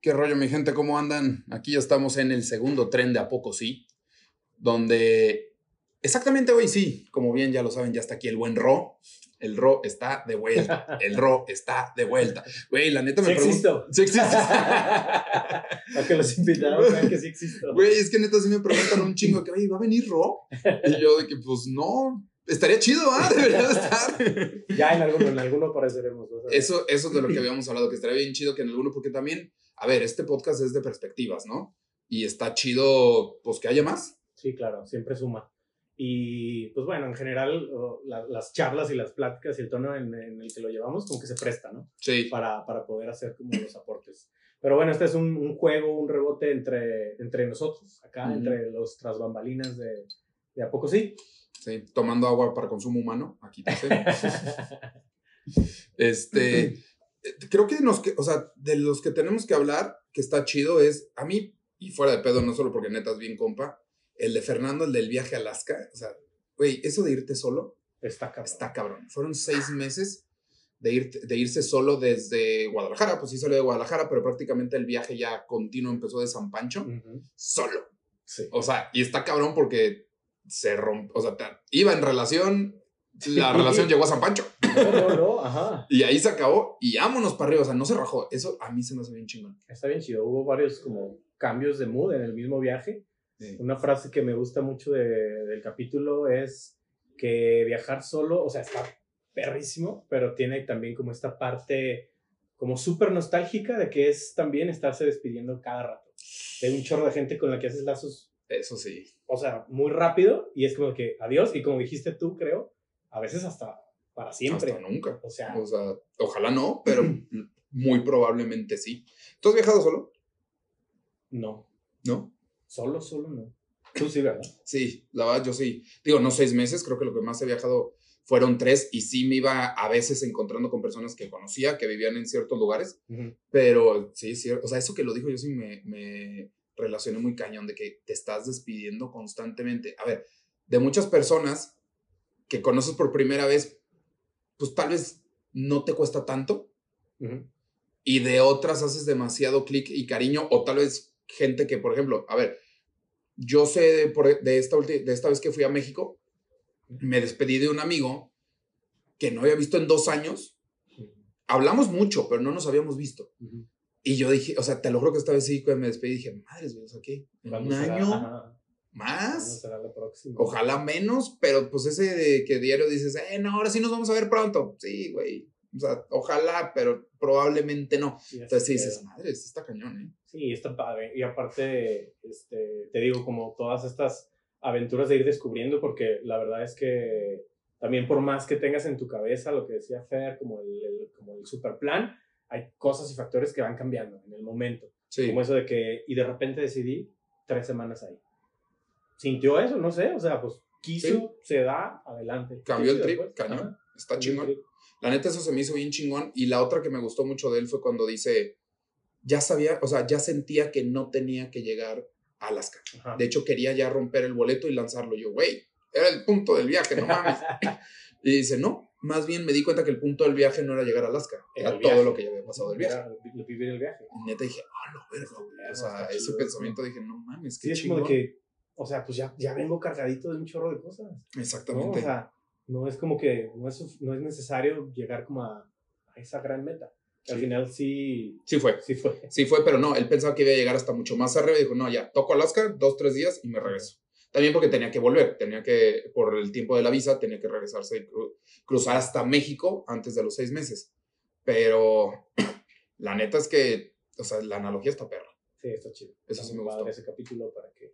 ¿Qué rollo, mi gente? ¿Cómo andan? Aquí ya estamos en el segundo tren de A Poco Sí, donde exactamente hoy sí, como bien ya lo saben, ya está aquí el buen Ro. El Ro está de vuelta. El Ro está de vuelta. Güey, la neta me Sí pregunto. existo. Sí existe. A que los invitados vean que sí existo. Güey, es que neta sí me preguntan un chingo que, oye, ¿va a venir Ro? Y yo de que, pues no, estaría chido, ¿ah? Debería de estar. Ya en alguno, en alguno apareceremos. Eso, eso es de lo que habíamos hablado, que estaría bien chido que en alguno, porque también, a ver, este podcast es de perspectivas, ¿no? Y está chido, pues que haya más. Sí, claro, siempre suma. Y pues bueno, en general, la- las charlas y las pláticas y el tono en, en el que lo llevamos, como que se presta, ¿no? Sí. Para, para poder hacer como los aportes. Pero bueno, este es un, un juego, un rebote entre, entre nosotros, acá, Ujú. entre los tras bambalinas de, de A Poco Sí. Sí, tomando agua para consumo humano, aquí te. Este, creo que nos, o sea, de los que tenemos que hablar, que está chido, es a mí, y fuera de pedo, no solo porque neta es bien compa, el de Fernando, el del viaje a Alaska, o sea, güey, eso de irte solo Está cabrón. está cabrón. Fueron seis meses de, irte- de irse solo desde Guadalajara, pues sí salió de Guadalajara, pero prácticamente el viaje ya continuo empezó de San Pancho, Ujú. solo. Sí. O sea, y está cabrón porque se rompe, o sea, iba en relación, la relación llegó a San Pancho. No, no, ajá. Y ahí se acabó y vámonos para arriba, o sea, no se rajó. Eso a mí se me hace bien chingón. Está bien chido. Hubo varios como cambios de mood en el mismo viaje. Una frase que me gusta mucho de- del capítulo es que viajar solo, o sea, está perrísimo, pero tiene también como esta parte como súper nostálgica de que es también estarse despidiendo cada rato. Hay un chorro de gente con la que haces lazos, Eso sí. o sea, muy rápido y es como que adiós y como dijiste tú, creo, a veces hasta para siempre. Hasta nunca. O sea, O sea, ojalá no, pero muy probablemente sí. ¿Tú has viajado solo? no, ¿No? solo, solo no. Tú sí, ¿verdad? Sí, la verdad yo sí. Digo, no seis meses, creo que lo que más he viajado fueron tres y sí me iba a veces encontrando con personas que conocía, que vivían en ciertos lugares, pero sí, sí, o sea, eso que lo dijo yo sí me, me relacioné muy cañón de que te estás despidiendo constantemente. A ver, de muchas personas que conoces por primera vez, pues tal vez no te cuesta tanto Ujú. y de otras haces demasiado clic y cariño, o tal vez gente que, por ejemplo, a ver, yo sé de, por- de, esta, de esta vez que fui a México, me despedí de un amigo que no había visto en dos años. Hablamos mucho, pero no nos habíamos visto. Ujú. Y yo dije, o sea, te lo juro que esta vez sí, me despedí, dije, madres, ¿qué? ¿En ¿Cuándo un año Ajá. ¿Cuándo más? será la próxima? Ojalá menos, pero pues ese de que diario dices, eh, no, ahora sí nos vamos a ver pronto. Sí, güey. O sea, ojalá, pero probablemente no. Entonces sí dices, madre, sí está cañón, ¿eh? Sí, está padre. Y aparte, este, te digo, como todas estas aventuras de ir descubriendo, porque la verdad es que también por más que tengas en tu cabeza lo que decía Fer, como el, el- como el super plan, hay cosas y factores que van cambiando en el momento. Sí. Como eso de que, y de repente decidí tres semanas ahí. ¿Sintió eso? No sé, o sea, pues quiso, se da, adelante. Cambió el Sí, trip, cañón. Está chingón. La neta, eso se me hizo bien chingón. Y la otra que me gustó mucho de él fue cuando dice, ya sabía, o sea, ya sentía que no tenía que llegar a Alaska. Ajá. De hecho, quería ya romper el boleto y lanzarlo. Yo, güey, era el punto del viaje, no mames. y dice, no, más bien me di cuenta que el punto del viaje no era llegar a Alaska, Era todo lo que ya había pasado del viaje. Era vivir el viaje. Y neta dije, ah, lo verga, güey. O sea, ese chido, pensamiento dije, no mames, Sí, qué es como chingón. de que, o sea, pues ya, ya vengo cargadito de un chorro de cosas. ¿no? O Exactamente. sea, no es como que, no es, no es necesario llegar como a, a esa gran meta. Que Al Sí. final sí, sí fue. sí fue. Sí fue, pero no, él pensaba que iba a llegar hasta mucho más arriba y dijo, no, ya, toco Alaska, dos, tres días y me regreso. También porque tenía que volver, tenía que, por el tiempo de la visa, tenía que regresarse y cru- cruzar hasta México antes de los seis meses. Pero la neta es que, o sea, la analogía está perra. Sí, está chido. Eso Está sí me gustó. ese capítulo para que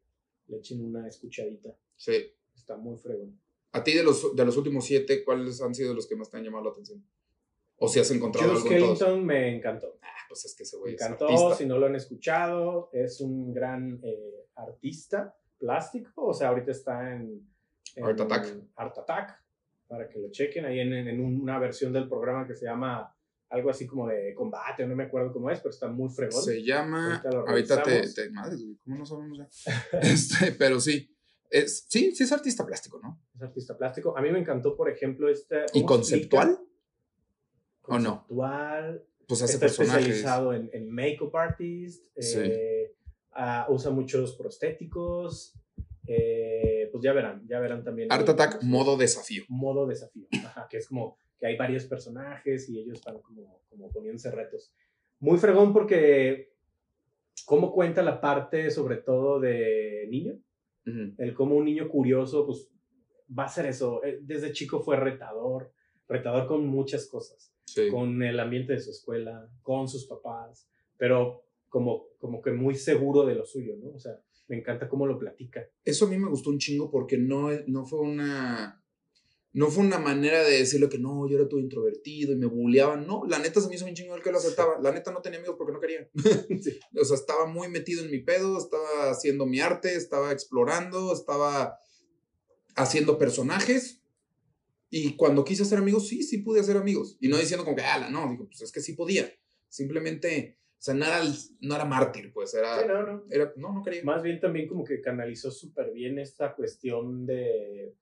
le echen una escuchadita. Sí. Está muy fregón. A ti de los, de los últimos siete, ¿cuáles han sido los que más te han llamado la atención? O si has encontrado Jules algo en todos. Me encantó. Ah, pues es que ese Me güey es encantó, si no lo han escuchado, es un gran eh, artista plástico, o sea, ahorita está en, en Art Attack. Art Attack, para que lo chequen, ahí en, en una versión del programa que se llama algo así como de combate, no me acuerdo cómo es, pero está muy fregón. Se llama. Ahorita Ahorita te, te- Madre, ¿cómo no sabemos ya? este, pero sí. Es, sí, sí es artista plástico, ¿no? Es artista plástico. A mí me encantó, por ejemplo, este... ¿Y conceptual? ¿O no? Conceptual. pues hace está especializado en, en make-up artist, eh, ah, usa muchos prostéticos, eh, pues ya verán, ya verán también. Art Attack, modo desafío. Modo desafío, ajá, que es como que hay varios personajes y ellos van como, como poniéndose retos. Muy fregón porque cómo cuenta la parte sobre todo de niño, el cómo un niño curioso pues va a ser eso, eh, desde chico fue retador, retador con muchas cosas, con el ambiente de su escuela, con sus papás, pero como, como que muy seguro de lo suyo, ¿no? O sea, me encanta cómo lo platica. Eso a mí me gustó un chingo porque no, no fue una no fue una manera de decirle que no, yo era todo introvertido y me bulleaban. No, la neta se me hizo chingo el que lo aceptaba. La neta no tenía amigos porque no quería. o sea, estaba muy metido en mi pedo, estaba haciendo mi arte, estaba explorando, estaba haciendo personajes. Y cuando quise hacer amigos, sí, sí pude hacer amigos. Y no diciendo como que, ala, no, digo, pues es que sí podía. Simplemente, o sea, no era, no era mártir, pues era, sí, no, no. era. No, no quería. Más bien también como que canalizó súper bien esta cuestión de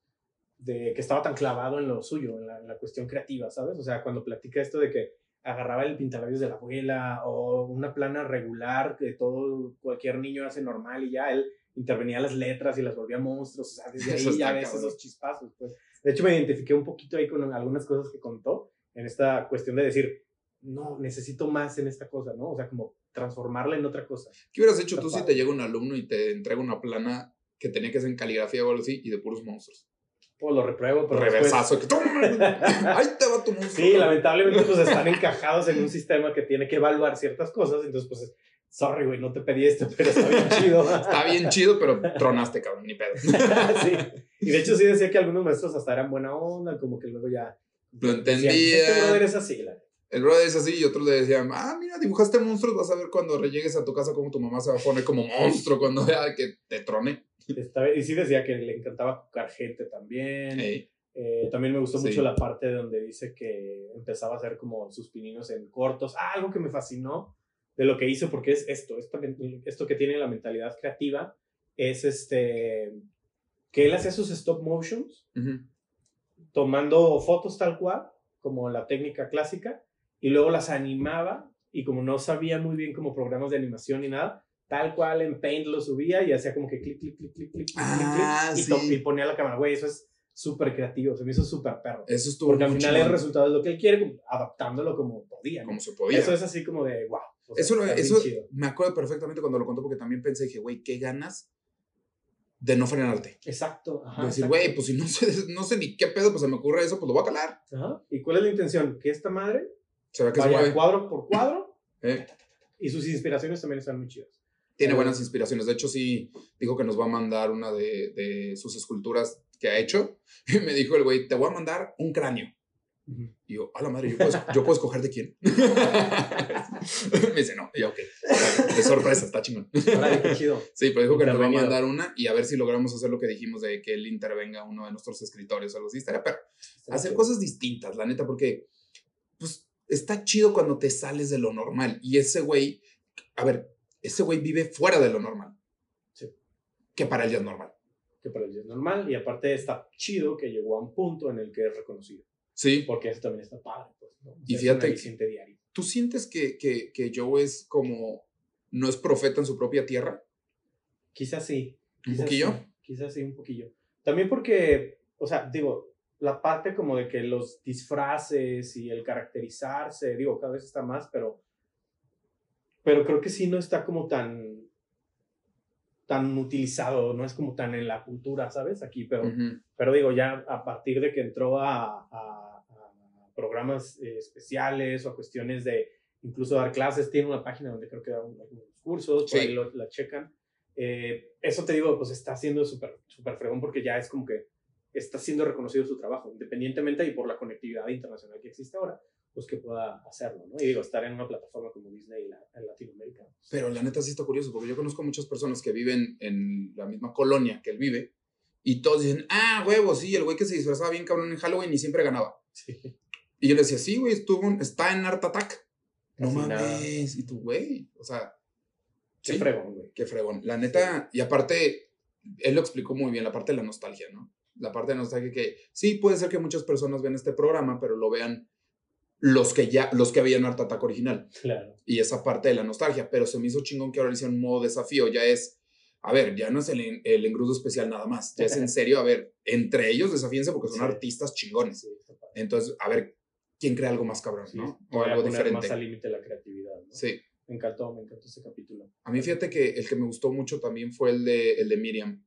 de que estaba tan clavado en lo suyo, en la, cuestión creativa, ¿sabes? O sea, cuando platica esto de que agarraba el pintalabios de la abuela o una plana regular que todo, cualquier niño hace normal y ya él intervenía las letras y las volvía monstruos, o sea, desde ahí ya ves esos chispazos, pues. De hecho, me identifiqué un poquito ahí con algunas cosas que contó en esta cuestión de decir, no, necesito más en esta cosa, ¿no? O sea, como transformarla en otra cosa. ¿Qué hubieras hecho tú si te llega un alumno y te entrega una plana que tenía que ser en caligrafía o algo así y de puros monstruos? Pues lo repruebo, pero Reversazo. Ahí te va tu monstruo. Sí, lamentablemente pues están encajados en un sistema que tiene que evaluar ciertas cosas, entonces pues sorry, güey, no te pedí esto, pero está bien chido. está bien chido, pero tronaste, cabrón, ni pedo. sí, y de hecho sí decía que algunos maestros hasta eran buena onda, como que luego ya... Lo entendía. Este brother es así, la el brother es así y otros le decían, ah, mira, dibujaste monstruos, vas a ver cuando llegues a tu casa cómo tu mamá se va a poner como monstruo cuando vea que te trone y sí decía que le encantaba jugar gente también. Eh, también me gustó mucho la parte donde dice que empezaba a hacer como sus pininos en cortos. Ah, algo que me fascinó de lo que hizo, porque es esto, esto, esto que tiene la mentalidad creativa, es este, que él hacía sus stop motions, tomando fotos tal cual, como la técnica clásica, y luego las animaba, y como no sabía muy bien como programas de animación ni nada, tal cual en Paint lo subía y hacía como que clic, clic, clic, clic, clic, ah, clic, y, ponía la cámara. Güey, eso es súper creativo, se me hizo súper perro. Eso estuvo Porque al final el resultado es lo que él quiere, adaptándolo como podía. Como se podía. Eso es así como de, wow. eso eso me acuerdo perfectamente cuando lo contó porque también pensé, dije, güey, qué ganas de no frenarte. Exacto. Ajá, de decir, güey, pues si no sé, no sé ni qué pedo, pues se me ocurre eso, pues lo voy a calar. Ajá. ¿Y cuál es la intención? Que esta madre se vaya cuadro por cuadro eh. y sus inspiraciones también están muy chidas. Tiene buenas inspiraciones. De hecho, sí dijo que nos va a mandar una de, de sus esculturas que ha hecho. Y me dijo el güey, te voy a mandar un cráneo. Y yo, a la madre, ¿yo puedo, ¿yo puedo escoger de quién? me dice, no. Y yo, ok. De sorpresa, está chingón. qué chido. Sí, pero dijo que nos va a mandar una y a ver si logramos hacer lo que dijimos de que él intervenga uno de nuestros escritores o algo así. Estaría pero hacer cosas distintas, la neta, porque pues está chido cuando te sales de lo normal. Y ese güey, a ver, ese güey vive fuera de lo normal. Sí. Que para él ya es normal. Que para él ya es normal. Y aparte está chido que llegó a un punto en el que es reconocido. Sí. Porque eso también está padre. Pues, y fíjate. ¿Tú sientes que, que, que Joe es como. no es profeta en su propia tierra? Quizás sí. ¿Un poquillo? quizás sí, un poquillo. También porque, o sea, digo, la parte como de que los disfraces y el caracterizarse, digo, cada vez está más, pero pero creo que sí no está como tan tan utilizado, no es como tan en la cultura, ¿sabes? Aquí, pero, pero digo, ya a partir de que entró a, a, programas eh, especiales o a cuestiones de incluso dar clases, tiene una página donde creo que da algunos cursos, por ahí la checan. Eh, eso te digo, pues está siendo súper super fregón porque ya es como que está siendo reconocido su trabajo, independientemente y por la conectividad internacional que existe ahora pues que pueda hacerlo, ¿no? Y digo, estar en una plataforma como Disney en Latinoamérica. Pues, Pero la neta sí está curioso, porque yo conozco muchas personas que viven en la misma colonia que él vive, y todos dicen, ah, huevo, sí, el güey que se disfrazaba bien cabrón en Halloween y siempre ganaba. Sí. Y yo le decía, sí, güey, estuvo, está en Art Attack. no mames, y tú, güey, o sea... Qué fregón, güey. Qué fregón. La neta, y aparte, él lo explicó muy bien, la parte de la nostalgia, ¿no? La parte de nostalgia que sí, puede ser que muchas personas vean este programa, pero lo vean los que ya, los que habían Art Attack original. Claro. Y esa parte de la nostalgia, pero se me hizo chingón que ahora le hicieron modo desafío, ya es, a ver, ya no es el, el engrudo especial nada más, ya es en serio, a ver, entre ellos desafíense porque son Sí. artistas chingones. Sí. Entonces, a ver, ¿quién crea algo más cabrón, Sí, no? O algo poner más diferente. al límite la creatividad. ¿no? Sí. Me encantó, me encantó ese capítulo. A mí fíjate que el que me gustó mucho también fue el de, el de Miriam.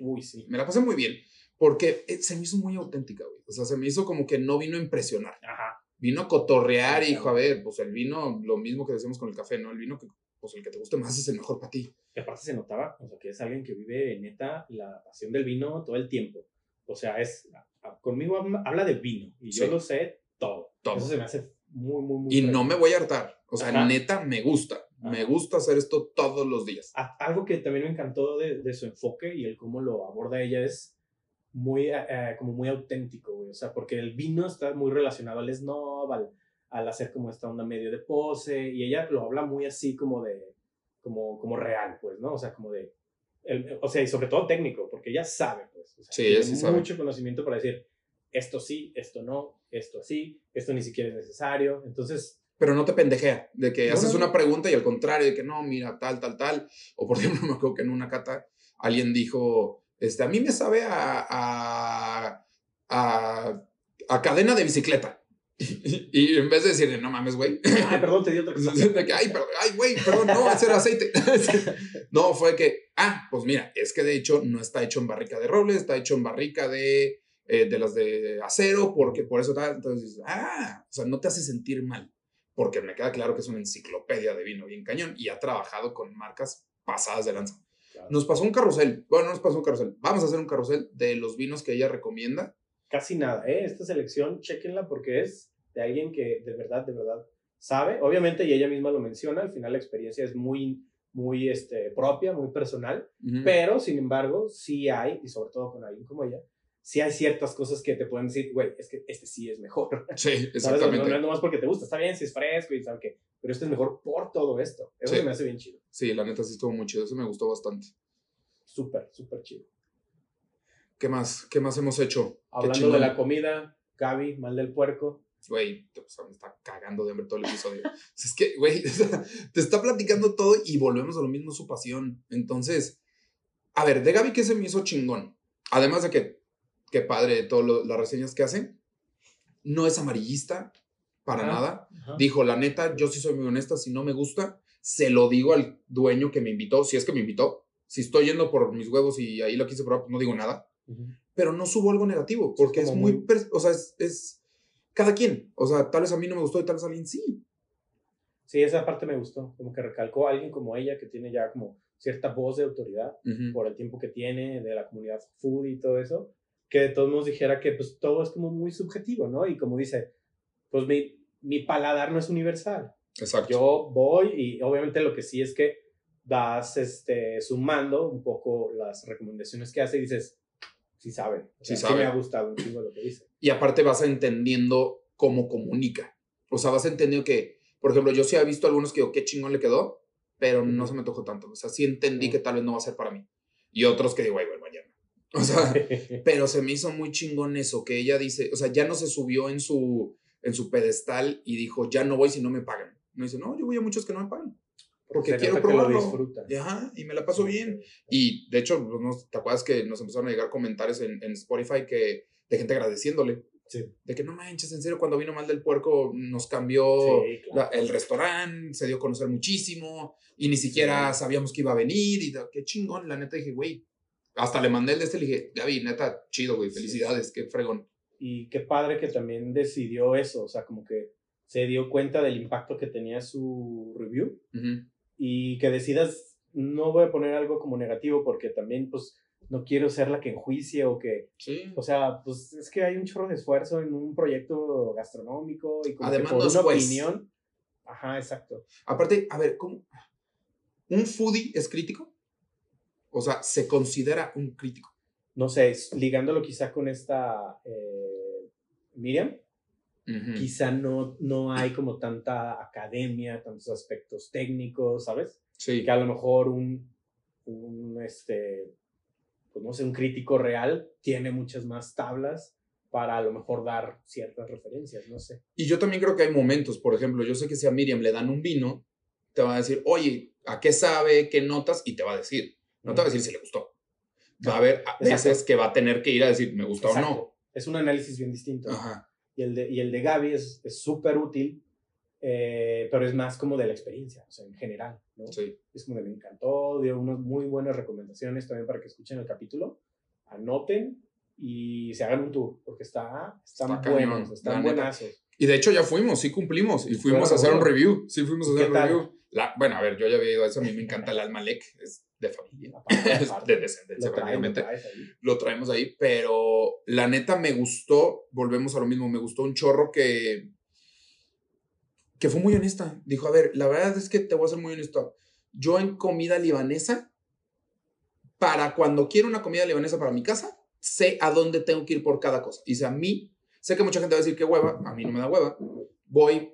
Uy, sí. Me la pasé muy bien, porque eh, se me hizo muy auténtica, güey. O sea, se me hizo como que no vino a impresionar. Ajá. Vino cotorrear dijo, a ver, pues el vino, lo mismo que decimos con el café, ¿no? El vino que, pues el que te guste más es el mejor para ti. Y aparte se notaba, o sea, que es alguien que vive neta la pasión del vino todo el tiempo. O sea, es conmigo habla de vino y yo Sí. lo sé todo. Todo. Eso se me hace muy, muy, muy. Y no me voy a hartar. O sea, Ajá. neta, me gusta. Me Ajá. gusta hacer esto todos los días. Algo que también me encantó de, de su enfoque y el cómo lo aborda ella es muy, eh, eh, como muy auténtico, güey. O sea, porque el vino está muy relacionado al snob, al, al hacer como esta onda medio de pose, y ella lo habla muy así como de, como, como real, pues, ¿no? O sea, como de, el- o sea, y sobre todo técnico, porque ella sabe, pues. O sea, Sí, tiene sabe. mucho conocimiento para decir, esto sí, esto no, esto sí, esto ni siquiera es necesario. Entonces, Pero no te pendejea de que No, haces no, no. una pregunta y al contrario, de que no, mira, tal, tal, tal. O por ejemplo, me acuerdo que en una cata alguien dijo, este, a mí me sabe a, a, a, a cadena de bicicleta. Y, en vez de decirle, no mames, güey. ay, perdón, te di otra cosa. ay, perdón, ay, güey, perdón, no, era aceite. no, fue que, ah, pues mira, es que de hecho no está hecho en barrica de roble, está hecho en barrica de, eh, de las de acero, porque por eso tal. Entonces, dices, ah, o sea, no te hace sentir mal, porque me queda claro que es una enciclopedia de vino bien cañón y ha trabajado con marcas pasadas de lanza. Nos pasó un carrusel, bueno, no nos pasó un carrusel, vamos a hacer un carrusel de los vinos que ella recomienda. casi nada, ¿eh? Esta selección, chequenla porque es de alguien que de verdad, de verdad sabe. Obviamente, y ella misma lo menciona, al final la experiencia es muy, muy este, propia, muy personal, Ujú. pero sin embargo, sí hay, y sobre todo con alguien como ella, sí hay ciertas cosas que te pueden decir, güey, es que este sí es mejor. Sí, ¿Sabes? No, exactamente. no es nomás porque te gusta, está bien si es fresco y tal que, pero este es mejor por todo esto. Eso Sí. se me hace bien chido. Sí, la neta sí estuvo muy chido, eso me gustó bastante. Súper, súper chido. ¿Qué más? ¿Qué más hemos hecho? Hablando de la comida, Gaby, mal del puerco. Güey, sea, me está cagando de hambre todo el episodio. Es que, güey, te está platicando todo y volvemos a lo mismo, su pasión. Entonces, a ver, de Gaby, ¿qué se me hizo chingón? Además de que, qué padre todas las reseñas que hace, no es amarillista para Ajá. nada. Ajá. Dijo, la neta, yo sí soy muy honesta, si no me gusta, se lo digo al dueño que me invitó, si es que me invitó. Si estoy yendo por mis huevos y ahí lo quise probar, pues no digo nada. Pero no subo algo negativo, porque es, muy, o sea, es, es cada quien. O sea, tal vez a mí no me gustó y tal vez a alguien sí. Sí, esa parte me gustó, como que recalcó a alguien como ella que tiene ya como cierta voz de autoridad por el tiempo que tiene de la comunidad food y todo eso, que de todos modos dijera que pues todo es como muy subjetivo, ¿no? Y como dice, pues mi, mi paladar no es universal. Exacto. Yo voy y obviamente lo que sí es que vas este, sumando un poco las recomendaciones que hace y dices, sí sabe, o Sí sea, sabe. me ha gustado un chingo lo que dice. Y aparte vas entendiendo cómo comunica. O sea, vas entendiendo que, por ejemplo, yo sí he visto algunos que digo, qué chingón le quedó, pero no se me tocó tanto. O sea, sí entendí que tal vez no va a ser para mí. Y otros que digo, ay, bueno. O sea, pero se me hizo muy chingón eso, que ella dice, o sea, ya no se subió en su, en su pedestal y dijo, ya no voy si no me pagan. No dice, no, yo voy a muchos que no me pagan. Porque Se quiero probarlo. Y, ajá, y me la paso bien. Y de hecho, pues, no- ¿te acuerdas que nos empezaron a llegar comentarios en, en Spotify que, de gente agradeciéndole? Sí. De que no manches, en serio, cuando vino Mal del Puerco nos cambió Sí, claro. la- el restaurante, se dio a conocer muchísimo y ni siquiera sabíamos que iba a venir. Y qué chingón, la neta dije, güey. Hasta le mandé el de este, le dije, Gaby, neta, chido, güey, felicidades, qué fregón. Y qué padre que también decidió eso, o sea, como que se dio cuenta del impacto que tenía su review Ujú. y que decidas, no voy a poner algo como negativo porque también pues no quiero ser la que enjuicie o que, Sí. o sea, pues es que hay un chorro de esfuerzo en un proyecto gastronómico y como que Además, por no una juez. opinión, ajá, exacto. Aparte, a ver, ¿cómo? ¿Un foodie es crítico? O sea, ¿se considera un crítico? No sé, es- ligándolo quizá con esta eh, Miriam, quizá no, no hay como tanta academia, tantos aspectos técnicos, ¿sabes? Sí. que a lo mejor un, un este, pues no sé, un crítico real tiene muchas más tablas para a lo mejor dar ciertas referencias, no sé. Y yo también creo que hay momentos, por ejemplo, yo sé que si a Miriam le dan un vino, te va a decir, oye, ¿a qué sabe? ¿Qué notas? Y te va a decir. No te va a decir si le gustó. Va a haber veces que va a tener que ir a decir, me gusta o no. Es un análisis bien distinto. Ajá. Y el de, y el de Gaby es súper útil, eh, pero es más como de la experiencia, o sea, en general, ¿no? Sí. Es como de me encantó, dio unas muy buenas recomendaciones también para que escuchen el capítulo, anoten y se hagan un tour, porque está, están buenos, están buenazos. Y de hecho ya fuimos, sí cumplimos, y fuimos a hacer un review, sí fuimos a hacer un review. La, bueno, a ver, yo ya había ido a eso, a mí me encanta el Almalek, es de familia, de descendencia lo prácticamente. Lo, traemos ahí, pero la neta me gustó, volvemos a lo mismo, me gustó un chorro que, que fue muy honesta. Dijo, a ver, la verdad es que te voy a ser muy honesto. Yo en comida libanesa, para cuando quiero una comida libanesa para mi casa, sé a dónde tengo que ir por cada cosa. Dice, a mí, sé que mucha gente va a decir que hueva, a mí no me da hueva. Voy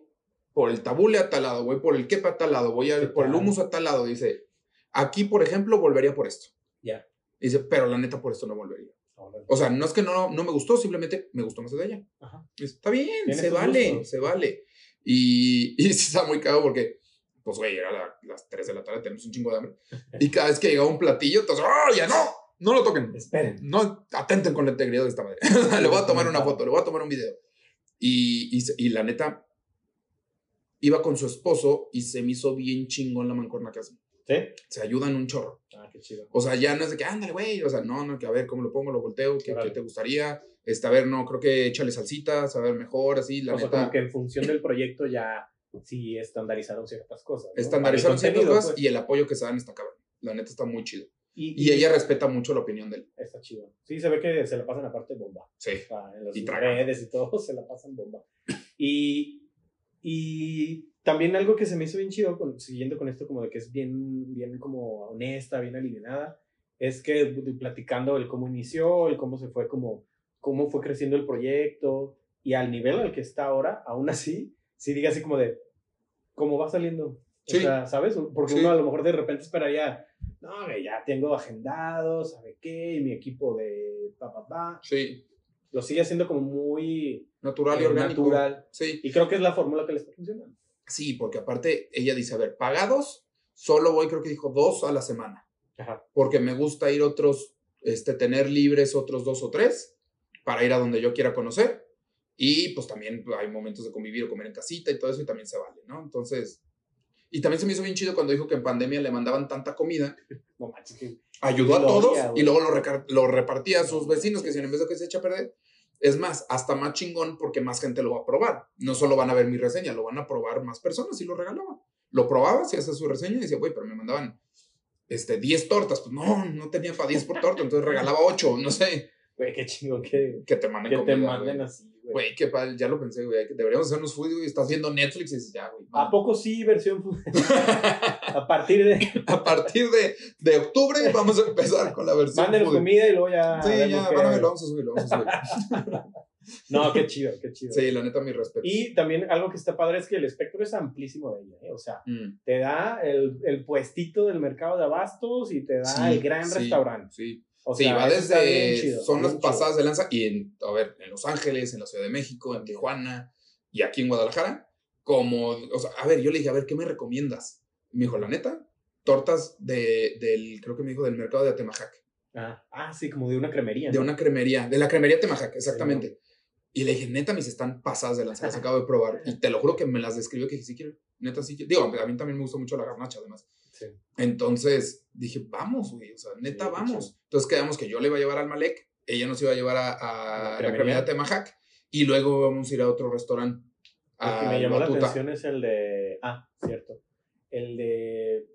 por el tabule a tal lado, voy por el kepa a tal lado, voy por el humus a tal lado. Dice, aquí, por ejemplo, volvería por esto. Ya. Dice, pero la neta por esto no volvería. O sea, no es que no, no me gustó, simplemente me gustó más de ella. Ajá. Está bien, se vale, se vale. Y, y está muy cagado porque, pues, güey, era las 3 de la tarde, tenemos un chingo de hambre. Y cada vez que llegaba un platillo, entonces, ¡oh, ya no! No lo toquen. Esperen. No atenten con la integridad de esta madre. le voy a tomar una foto, le voy a tomar un video. Y, y, y, la neta, iba con su esposo y se me hizo bien chingón la mancorna que hacen. ¿Sí? Se ayudan un chorro. Ah, qué chido. O sea, ya no es de que, ándale, güey. O sea, no, no, que a ver cómo lo pongo, lo volteo, qué, qué te gustaría. Este, a ver, no, creo que échale salsita, saber mejor, así, la o sea, como que en función del proyecto ya sí estandarizaron ciertas cosas. Estandarizaron ciertas cosas pues. y el apoyo que se dan está cabrón. La neta está muy chido. Y, ella respeta mucho la opinión de él. Está chido. Sí, se ve que se la pasan aparte bomba. Sí. en las y redes y todo se la pasan bomba. Y, y también algo que se me hizo bien chido, siguiendo con esto como de que es bien, bien como honesta, bien alineada, es que platicando el cómo inició, el cómo se fue como, cómo fue creciendo el proyecto y al nivel al que está ahora, aún así, sí diga así como de, cómo va saliendo. Sí. O sea, ¿sabes? Porque uno a lo mejor de repente esperaría, no, ya tengo agendado, ¿sabe qué? Y mi equipo de pa, pa, pa. Sí. Lo sigue haciendo como muy... Natural y eh, orgánico. Natural. Sí. Y creo que es la fórmula que le está funcionando. Sí, porque aparte ella dice, a ver, pagados, solo voy, creo que dijo, dos a la semana. Ajá. Porque me gusta ir otros, este, tener libres otros dos o tres para ir a donde yo quiera conocer. Y pues también hay momentos de convivir o comer en casita y todo eso y también se vale, ¿no? Entonces, y también se me hizo bien chido cuando dijo que en pandemia le mandaban tanta comida. No que ayudó a todos y luego lo, lo, repartía a sus vecinos que si en vez de que se echa a perder. Es más, hasta más chingón porque más gente lo va a probar. No solo van a ver mi reseña, lo van a probar más personas y lo regalaban. Lo probaba, si hace su reseña y decía, güey, pero me mandaban este, 10 tortas. Pues no, no tenía para 10 por torta, entonces regalaba 8, no sé. Güey, qué chingón que, que te manden, que te manden así. Güey, qué padre, ya lo pensé, güey. Deberíamos hacernos food, y Estás viendo Netflix y dices, ya, güey. ¿A poco sí, versión food? a partir de. a partir de, de, octubre vamos a empezar con la versión. Mándenos comida y luego ya. Sí, ya, van a ver, lo vamos a subir, lo vamos a subir. no, qué chido, qué chido. Sí, la neta, mi respeto. Y también algo que está padre es que el espectro es amplísimo de ella, ¿eh? O sea, mm. te da el, el, puestito del mercado de abastos y te da el gran restaurante. Sí sí, va desde zonas pasadas de lanza y en, a ver, en Los Ángeles, en la Ciudad de México, en Tijuana y aquí en Guadalajara. Como, o sea, a ver, yo le dije, a ver, ¿qué me recomiendas? me dijo, la neta, tortas de, del, creo que me dijo, del mercado de Atemajac. Ah, ah, sí, como de una cremería. De una cremería, de la cremería Temajac, exactamente. Y le dije, neta, mis están pasadas de lanza, las acabo de probar. Y te lo juro que me las describió que sí quiero. Neta, sí quiero. Digo, a mí también me gusta mucho la garnacha, además. Entonces dije, vamos, güey, o sea, neta, vamos. Entonces quedamos que yo le iba a llevar al Malek, ella nos iba a llevar a, la, cremería de Temajac y luego vamos a ir a otro restaurante. El que me llamó la atención es el de. Ah, cierto. El de.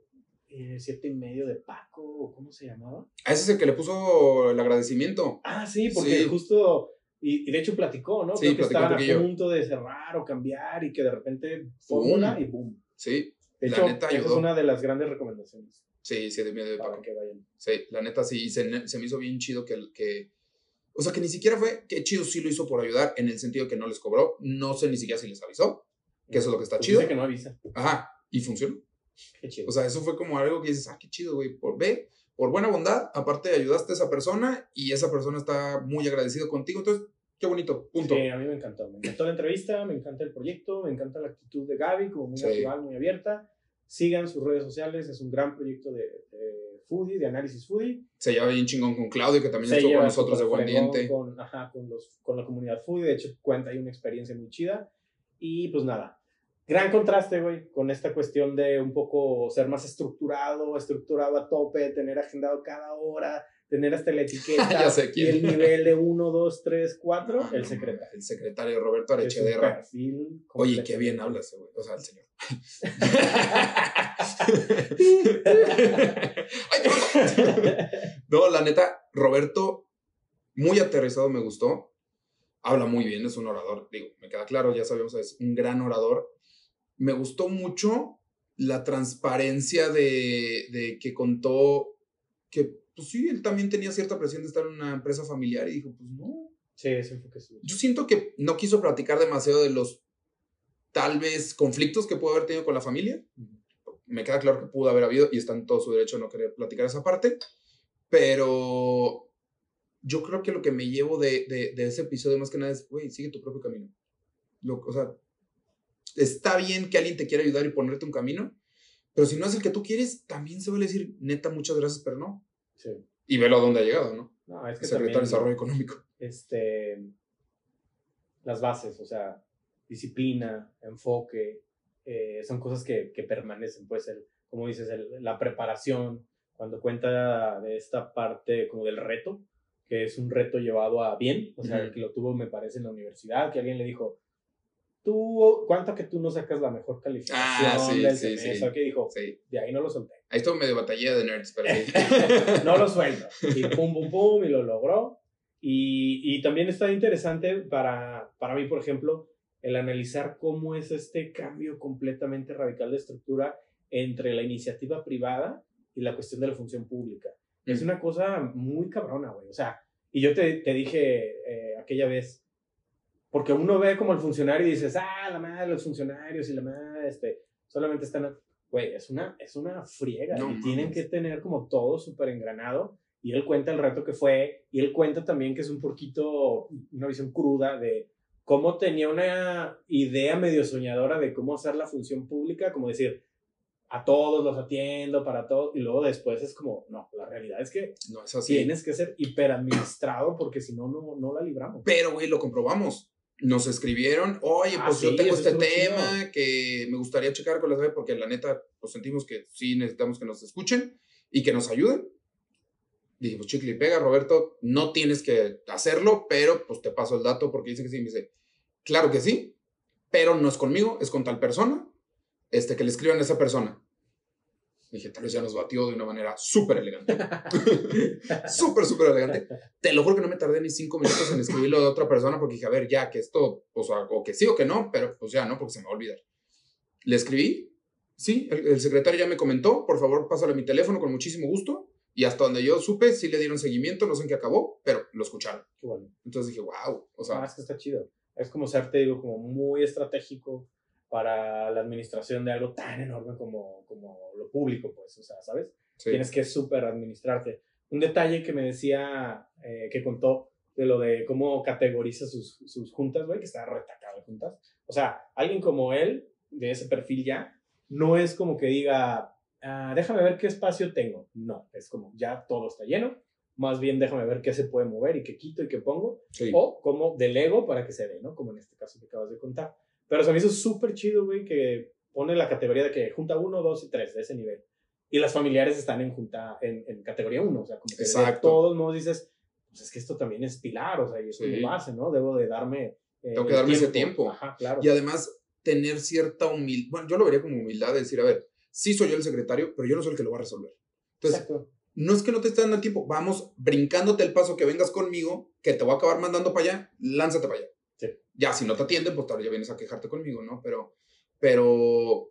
Eh, siete y medio de Paco, ¿cómo se llamaba? Ah, ese es el que le puso el agradecimiento. Ah, sí, porque justo. Y, de hecho platicó, ¿no? Sí, Creo que estaban a punto de cerrar o cambiar y que de repente fórmula y boom. Sí. De hecho, esa es una de las grandes recomendaciones. Sí, sí, de miedo de Paco. que vayan. Sí, la neta sí, se, se me hizo bien chido que, que, o sea, que ni siquiera fue, que chido sí lo hizo por ayudar, en el sentido que no les cobró, no sé ni siquiera si les avisó, que eso es lo que está pues chido. Dice que no avisa. Ajá, y funcionó. Qué chido. O sea, eso fue como algo que dices, ah, qué chido, güey, por ve, por buena bondad, aparte ayudaste a esa persona y esa persona está muy agradecido contigo, entonces Qué bonito, punto. Sí, a mí me encantó. Me encantó la entrevista, me encanta el proyecto, me encanta la actitud de Gaby, como muy natural, muy abierta. Sigan sus redes sociales, es un gran proyecto de, de foodie, de análisis foodie. Se lleva bien chingón con Claudio, que también estuvo con nosotros de buen diente. Con, ajá, con, los, con la comunidad foodie, de hecho cuenta ahí una experiencia muy chida. Y pues nada, gran contraste, güey, con esta cuestión de un poco ser más estructurado, estructurado a tope, tener agendado cada hora, tener hasta la etiqueta y el nivel de 1, 2, 3, 4, el secretario. El secretario Roberto Arechederra. Oye, qué bien hablas, güey. O sea, el señor. no, la neta, Roberto, muy aterrizado me gustó. Habla muy bien, es un orador. Digo, me queda claro, ya sabemos, es un gran orador. Me gustó mucho la transparencia de, de que contó que pues sí, él también tenía cierta presión de estar en una empresa familiar y dijo, pues no. Sí, eso fue que sí. Yo siento que no quiso platicar demasiado de los tal vez conflictos que pudo haber tenido con la familia. Me queda claro que pudo haber habido y está en todo su derecho a no querer platicar esa parte. Pero yo creo que lo que me llevo de, de, de ese episodio más que nada es, güey, sigue tu propio camino. Lo, o sea, está bien que alguien te quiera ayudar y ponerte un camino, pero si no es el que tú quieres, también se va a decir, neta, muchas gracias, pero no. Y velo a dónde ha llegado, ¿no? No, es que Secretario de Desarrollo Económico. Este, las bases, o sea, disciplina, enfoque, eh, son cosas que, que, permanecen, pues, el, como dices, el, la preparación, cuando cuenta de esta parte como del reto, que es un reto llevado a bien, o sea, el que lo tuvo, me parece, en la universidad, que alguien le dijo, tú, ¿cuánto que tú no sacas la mejor calificación ah, sí, del sí, semestre? Sí, dijo, de ahí no lo solté. Ahí estuvo medio batalla de nerds, pero no lo suelto. Y pum, pum, pum, y lo logró. Y, y también está interesante para, para mí, por ejemplo, el analizar cómo es este cambio completamente radical de estructura entre la iniciativa privada y la cuestión de la función pública. Es una cosa muy cabrona, güey. O sea, y yo te, te dije eh, aquella vez, porque uno ve como el funcionario y dices, ah, la madre, los funcionarios y la madre, este, solamente están, güey, es una, es una friega y tienen que tener como todo súper engranado. Y él cuenta el reto que fue y él cuenta también que es un poquito, una visión cruda de cómo tenía una idea medio soñadora de cómo hacer la función pública, como decir, a todos los atiendo, para todos, y luego después es como, no, la realidad es que no es así. tienes que ser hiperadministrado porque si no, no, no la libramos. Pero, güey, lo comprobamos nos escribieron, oye, pues ah, yo tengo este tema que me gustaría checar con las porque la neta, pues sentimos que sí necesitamos que nos escuchen y que nos ayuden. Dije, pues chicle y pega, Roberto, no tienes que hacerlo, pero pues te paso el dato porque dice que sí. Me dice, claro que sí, pero no es conmigo, es con tal persona, este, que le escriban a esa persona. Dije, tal vez ya nos batió de una manera súper elegante. súper, súper elegante. Te lo juro que no me tardé ni cinco minutos en escribirlo de otra persona porque dije, a ver, ya, que esto, o sea, o que sí o que no, pero pues ya, ¿no? Porque se me va a olvidar. Le escribí, sí, el, secretario ya me comentó, por favor, pásale mi teléfono con muchísimo gusto. Y hasta donde yo supe, sí le dieron seguimiento, no sé en qué acabó, pero lo escucharon. Qué bueno. Entonces dije, wow, o sea. Ah, es que está chido. Es como ser, te digo, como muy estratégico para la administración de algo tan enorme como, como lo público, pues, o sea, ¿sabes? Tienes que súper administrarte. Un detalle que me decía, eh, que contó de lo de cómo categoriza sus, sus juntas, güey, que está retacado de juntas. O sea, alguien como él, de ese perfil ya, no es como que diga, ah, déjame ver qué espacio tengo. No, es como ya todo está lleno. Más bien déjame ver qué se puede mover y qué quito y qué pongo. O como delego para que se dé, ¿no? Como en este caso que acabas de contar. Pero se me hizo súper chido, güey, que pone la categoría de que junta 1, 2 y 3 de ese nivel. Y las familiares están en junta, en, en categoría 1, o sea, como que de todos modos dices, pues es que esto también es pilar, o sea, y eso sí. hace, ¿no? Debo de darme... Eh, Tengo que darme tiempo. ese tiempo. Ajá, claro. Y además, tener cierta humildad, bueno, yo lo vería como humildad de decir, a ver, sí soy yo el secretario, pero yo no soy el que lo va a resolver. Entonces, Exacto. no es que no te esté dando el tiempo, vamos brincándote el paso que vengas conmigo, que te voy a acabar mandando para allá, lánzate para allá. Ya, si no te atienden, pues tal ya vienes a quejarte conmigo, ¿no? Pero, pero,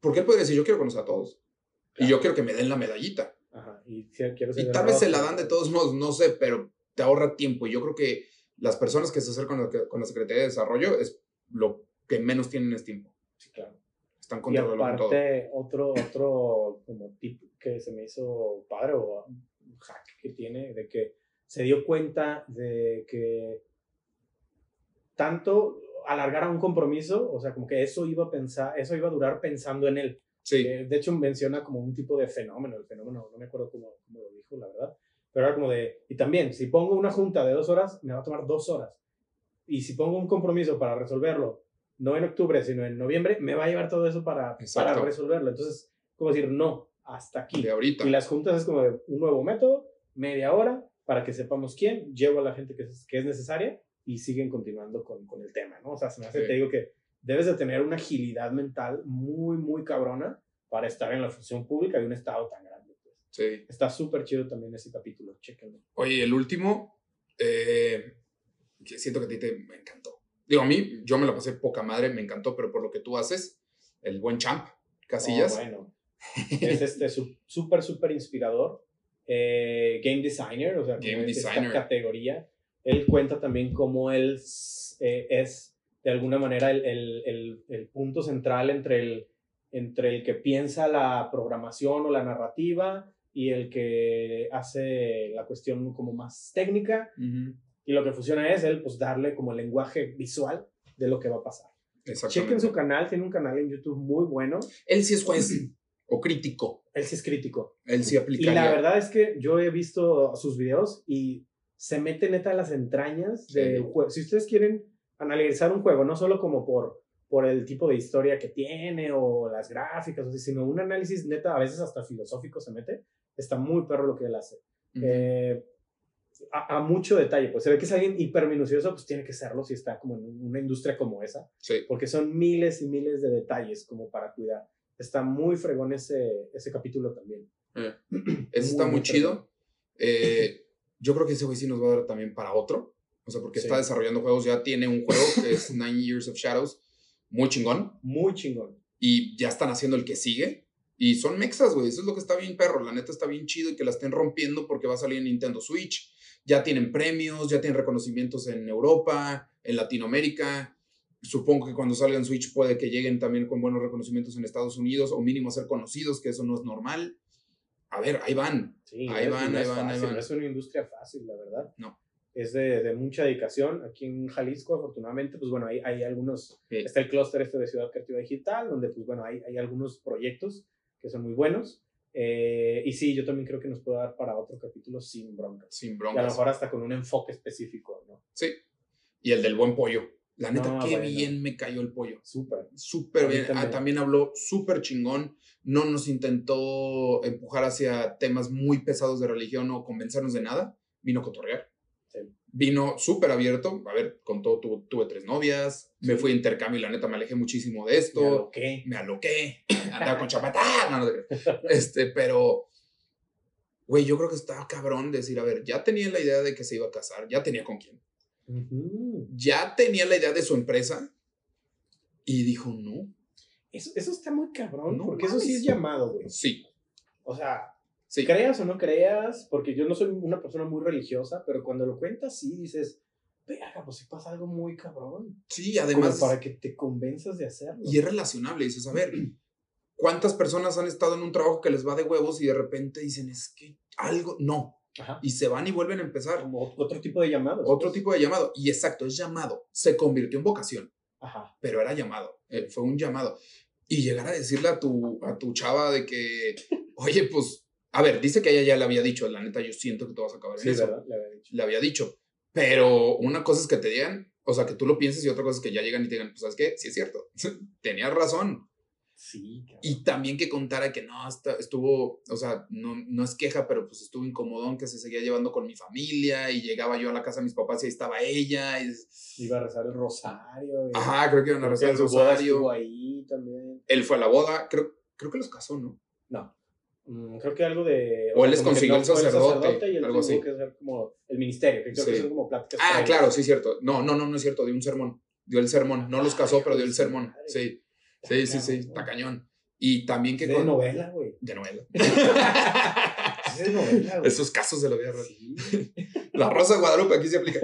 ¿por qué puede decir, yo quiero conocer a todos? Claro. Y yo quiero que me den la medallita. Ajá, y, si y tal vez se la dan de todos modos, no sé, pero te ahorra tiempo. Y yo creo que las personas que se acercan con la Secretaría de Desarrollo es lo que menos tienen es tiempo. Sí, claro. Están controlando y aparte, otro, otro como tip que se me hizo padre o hack que tiene, de que se dio cuenta de que tanto alargar a un compromiso, o sea, como que eso iba a pensar, eso iba a durar pensando en él. Sí. Eh, de hecho, menciona como un tipo de fenómeno, el fenómeno, no me acuerdo cómo, cómo lo dijo, la verdad, pero era como de, y también, si pongo una junta de dos horas, me va a tomar dos horas. Y si pongo un compromiso para resolverlo, no en octubre, sino en noviembre, me va a llevar todo eso para, para resolverlo. Entonces, como decir, no, hasta aquí. De ahorita. Y las juntas es como de un nuevo método, media hora, para que sepamos quién, llevo a la gente que es, que es necesaria y siguen continuando con, con el tema, ¿no? O sea, se me hace, te digo que debes de tener una agilidad mental muy, muy cabrona para estar en la función pública de un estado tan grande. Pues. Sí. Está súper chido también ese capítulo, chéquenlo. Oye, el último, eh, que siento que a ti te me encantó. Digo, a mí, yo me la pasé poca madre, me encantó, pero por lo que tú haces, el buen champ, Casillas. Oh, bueno. es este súper, súper inspirador. Eh, game designer, o sea, game designer. esta categoría. Él cuenta también cómo él eh, es, de alguna manera, el, el, el, punto central entre el, entre el que piensa la programación o la narrativa y el que hace la cuestión como más técnica. Y lo que funciona es él, pues, darle como el lenguaje visual de lo que va a pasar. Chequen su canal, tiene un canal en YouTube muy bueno. Él sí es juez o crítico. Él sí es crítico. Él sí aplica. Y la verdad es que yo he visto sus videos y se mete neta a las entrañas del juego. Si ustedes quieren analizar un juego, no solo como por, por el tipo de historia que tiene o las gráficas, sino un análisis neta, a veces hasta filosófico se mete, está muy perro lo que él hace. eh, a, mucho detalle, pues se ve que es alguien hiperminucioso, pues tiene que serlo si está como en una industria como esa, sí. porque son miles y miles de detalles como para cuidar. Está muy fregón ese, ese capítulo también. Eh, ese está muy, chido. Eh, yo creo que ese güey sí nos va a dar también para otro, o sea, porque está desarrollando juegos, ya tiene un juego que es Nine Years of Shadows, muy chingón. Muy chingón. Y ya están haciendo el que sigue. Y son mexas, güey. Eso es lo que está bien perro. La neta está bien chido y que la estén rompiendo porque va a salir en Nintendo Switch ya tienen premios, ya tienen reconocimientos en Europa, en Latinoamérica. Supongo que cuando salgan Switch puede que lleguen también con buenos reconocimientos en Estados Unidos o mínimo ser conocidos, que eso no es normal. A ver, ahí van. ahí van, ahí van, ahí van. No es una industria fácil, la verdad. No. Es de, de mucha dedicación. Aquí en Jalisco, afortunadamente, pues bueno, hay, hay algunos. Está el clúster este de Ciudad Creativa Digital, donde, pues bueno, hay, hay algunos proyectos que son muy buenos. Eh, y sí, yo también creo que nos puede dar para otro capítulo sin broncas. Sin broncas. Y a lo mejor hasta con un enfoque específico, ¿no? Sí. Y el del buen pollo. La neta, qué bien me cayó el pollo. Súper. Súper bien. Ah, también. habló súper chingón. No nos intentó empujar hacia temas muy pesados de religión o convencernos de nada. Vino a cotorrear vino súper abierto. A ver, con todo tuve tres novias. Me fui a intercambio y la neta me alejé muchísimo de esto. Me aloqué. Me aloqué. Andaba con chapatá. No, no, este, pero. Güey, yo creo que estaba cabrón decir, a ver, ya tenía la idea de que se iba a casar, ya tenía con quién. Ya tenía la idea de su empresa y dijo, no. Eso, eso está muy cabrón, porque eso sí es llamado, güey. Sí. O sea, Creas o no creas, porque yo no soy una persona muy religiosa, pero cuando lo cuentas, sí dices, verga, pues si pasa algo muy cabrón. Sí, además. para que te convenzas de hacerlo. Y es relacionable, dices, a ver, ¿cuántas personas han estado en un trabajo que les va de huevos y de repente dicen, es que algo, no. Y se van y vuelven a empezar. Como otro tipo de llamado. Otro tipo de llamado. Y exacto, es llamado. Se convirtió en vocación. Ajá. Pero era llamado. Eh, fue un llamado. Y llegar a decirle a tu, a tu chava de que, oye, pues a ver, dice que ella ya le había dicho, la neta, yo siento que tú vas a acabar en sí, eso. ¿verdad? Le había dicho. Le había dicho. Pero una cosa es que te digan, o sea, que tú lo pienses y otra cosa es que ya llegan y te digan, pues, ¿sabes qué? Sí es cierto. Tenías razón. Sí. Y también que contara que no, estuvo, o sea, no, no es queja, pero pues estuvo incomodón que se seguía llevando con mi familia y llegaba yo a la casa de mis papás y ahí estaba ella. Y... Iba a rezar el rosario. Ajá, creo que iban a rezar el rosario. ahí también. Él fue a la boda, creo, creo que los casó, ¿no? No. Mm, creo que algo de. O, él les consiguió el sacerdote. y algo así. que es como el ministerio. Que creo que son como pláticas. Ah, claro, sí, cierto. No, no, no, no es cierto. Dio un sermón. Dio el sermón. No los casó, pero dio el sermón. Sí. Sí, sí, sí. Está cañón. Y también que. De novela, güey. De novela. de novela, güey. Esos casos de la vida real. La Rosa de Guadalupe aquí se aplica.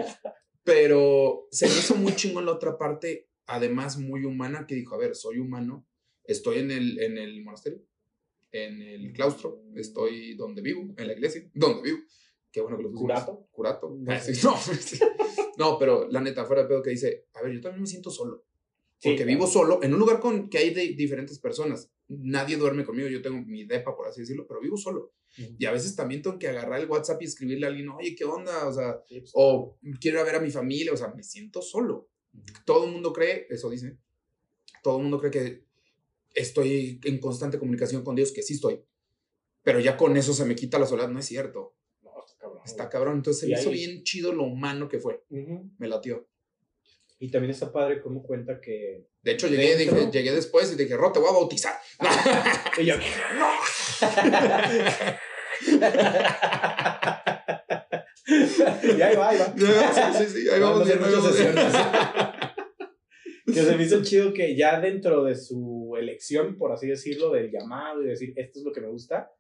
Pero se me hizo muy chingón la otra parte, además muy humana, que dijo: A ver, soy humano, estoy en el, en el monasterio en el claustro, estoy donde vivo, en la iglesia, donde vivo. Qué bueno que lo pusimos. ¿Curato? Curato. No Ah, sí, sí. No, pero la neta, fuera de pedo que dice, a ver, yo también me siento solo. Sí, Porque claro. vivo solo en un lugar con que hay de diferentes personas. Nadie duerme conmigo, yo tengo mi depa, por así decirlo, pero vivo solo. Y a veces también tengo que agarrar el WhatsApp y escribirle a alguien, oye, ¿qué onda? O sea, Sí, pues, o quiero ir a ver a mi familia, o sea, me siento solo. Todo el mundo cree, eso dice, todo el mundo cree que estoy en constante comunicación con Dios, que sí estoy. Pero ya con eso se me quita la soledad, no es cierto. No, está cabrón. Está cabrón. Entonces se me hizo bien chido lo humano que fue. Ujú. Me latió. Y también está padre cómo cuenta que. De hecho, llegué, Dentro. dije- llegué después y dije, Ro, te voy a bautizar. Y yo, y ahí va, ahí va. sí, sí, sí, ahí Vamos bien, hacer ahí vamos bien. que se me hizo chido que ya dentro de su elección, por así decirlo, del llamado y decir esto es lo que me gusta,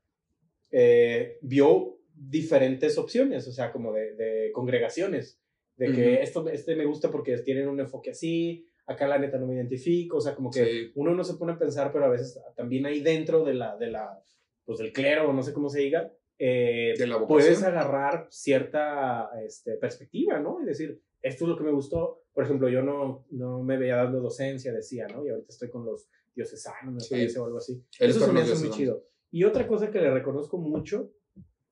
eh, vio diferentes opciones, o sea, como de, de congregaciones, de que Ujú. esto, este me gusta porque tienen un enfoque así, acá la neta no me identifico, o sea, como que Sí. uno no se pone a pensar, pero a veces también ahí dentro de la, de la, pues del clero, no sé cómo se diga, eh, De la puedes agarrar cierta este, perspectiva, ¿no? Y decir, esto es lo que me gustó. Por ejemplo, yo no, no me veía dando docencia, decía, ¿no? Y ahorita estoy con los diocesanos, me Sí. parece, o algo así. Él Eso se me hace muy chido. Y otra cosa que le reconozco mucho,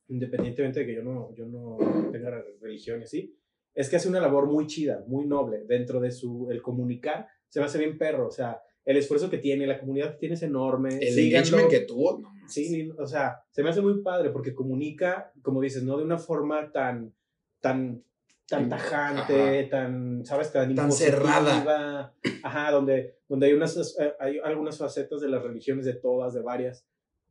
independientemente de que yo no, yo no tenga religión y así, es que hace una labor muy chida, muy noble dentro de su, el comunicar, se me hace bien perro, o sea, el esfuerzo que tiene, la comunidad que tiene es enorme. El síganlo. engagement que tuvo, no. Sí, ni- o sea, se me hace muy padre porque comunica, como dices, no de una forma tan, tan, tan tajante, tan, ¿sabes? Tan, Tan impositiva. Ajá, donde, donde hay, unas, eh, hay algunas facetas de las religiones, de todas, de varias,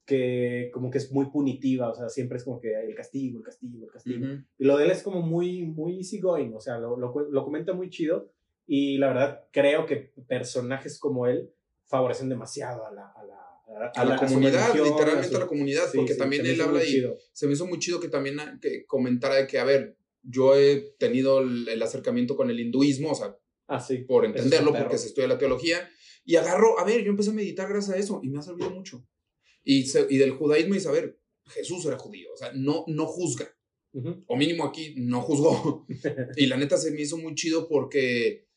que como que es muy punitiva, o sea, siempre es como que el castigo, el castigo, el castigo. Ujú. Y lo de él es como muy, muy easygoing, o sea, lo, lo, lo comenta muy chido y la verdad creo que personajes como él favorecen demasiado a la, a la, A la su comunidad, literalmente a la comunidad, Sí, porque sí, también él habla y chido. se me hizo muy chido que también ah, que comentara de que, a ver, yo he tenido el, el acercamiento con el hinduismo, o sea, Ah, sí. por es entenderlo, perro. porque se estudia la teología, y agarro, a ver, yo empecé a meditar gracias a eso, y me ha servido mucho. Y, se- y del judaísmo y saber, Jesús era judío, o sea, no, no juzga, o mínimo aquí no juzgó. y la neta se me hizo muy chido porque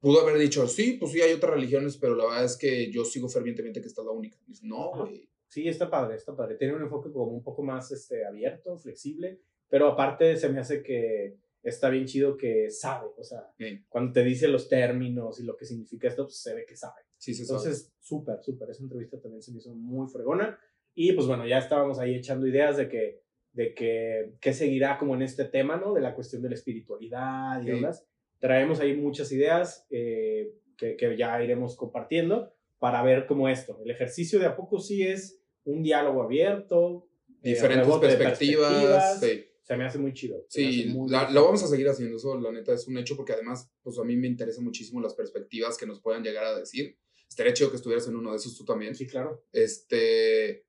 pudo haber dicho, sí, pues sí, hay otras religiones, pero la verdad es que yo sigo fervientemente que esta es la única. Dice, no, güey. Sí, está padre, está padre. Tiene un enfoque como un poco más este, abierto, flexible, pero aparte se me hace que está bien chido que sabe, o sea, Sí. cuando te dice los términos y lo que significa esto, pues se ve que sabe. Sí. Entonces, súper, súper. Esa entrevista también se me hizo muy fregona. Y pues bueno, ya estábamos ahí echando ideas de que, de que, qué seguirá como en este tema, ¿no? De la cuestión de la espiritualidad y Sí. demás. Traemos ahí muchas ideas eh, que, que ya iremos compartiendo para ver cómo esto. El ejercicio de a poco sí es un diálogo abierto. eh, Diferentes de perspectivas. perspectivas. sí. Se me hace muy chido. Sí, muy, la, lo vamos a seguir haciendo, eso la neta es un hecho, porque además, pues a mí me interesan muchísimo las perspectivas que nos puedan llegar a decir. Estaría chido que estuvieras en uno de esos tú también. Sí, claro. Este.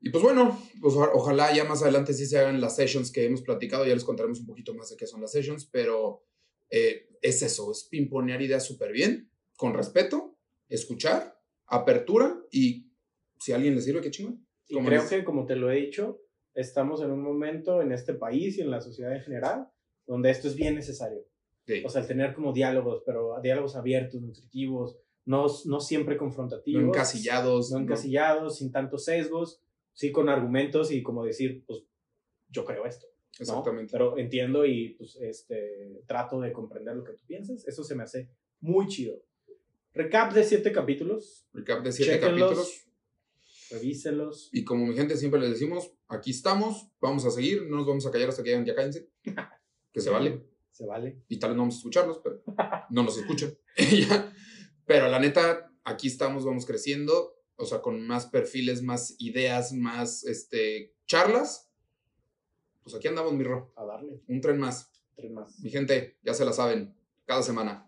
Y pues bueno, pues ojalá ya más adelante sí se hagan las sessions que hemos platicado, ya les contaremos un poquito más de qué son las sessions, pero eh, es eso, es pimponear ideas súper bien, con respeto, escuchar, apertura y si a alguien le sirve, qué chingón. Y creo les- que, como te lo he dicho, estamos en un momento en este país y en la sociedad en general donde esto es bien necesario. Sí. O sea, el tener como diálogos, pero diálogos abiertos, nutritivos, no, no siempre confrontativos. no encasillados. No ¿no? encasillados, sin tantos sesgos, sí con argumentos y como decir, pues yo creo esto. ¿no? Exactamente. Pero entiendo y pues este, trato de comprender lo que tú piensas. Eso se me hace muy chido. Recap de siete capítulos. Recap de siete capítulos. Revísenlos. Y como mi gente siempre les decimos, aquí estamos, vamos a seguir, no nos vamos a callar hasta que digan ya cállense, que se vale. Se vale. y tal vez no vamos a escucharlos, pero no nos escuchan. Pero la neta, aquí estamos, vamos creciendo, o sea, con más perfiles, más ideas, más este, charlas. Pues aquí andamos, mi ro. A darle. Un tren más. Tres más. Mi gente, ya se la saben, cada semana.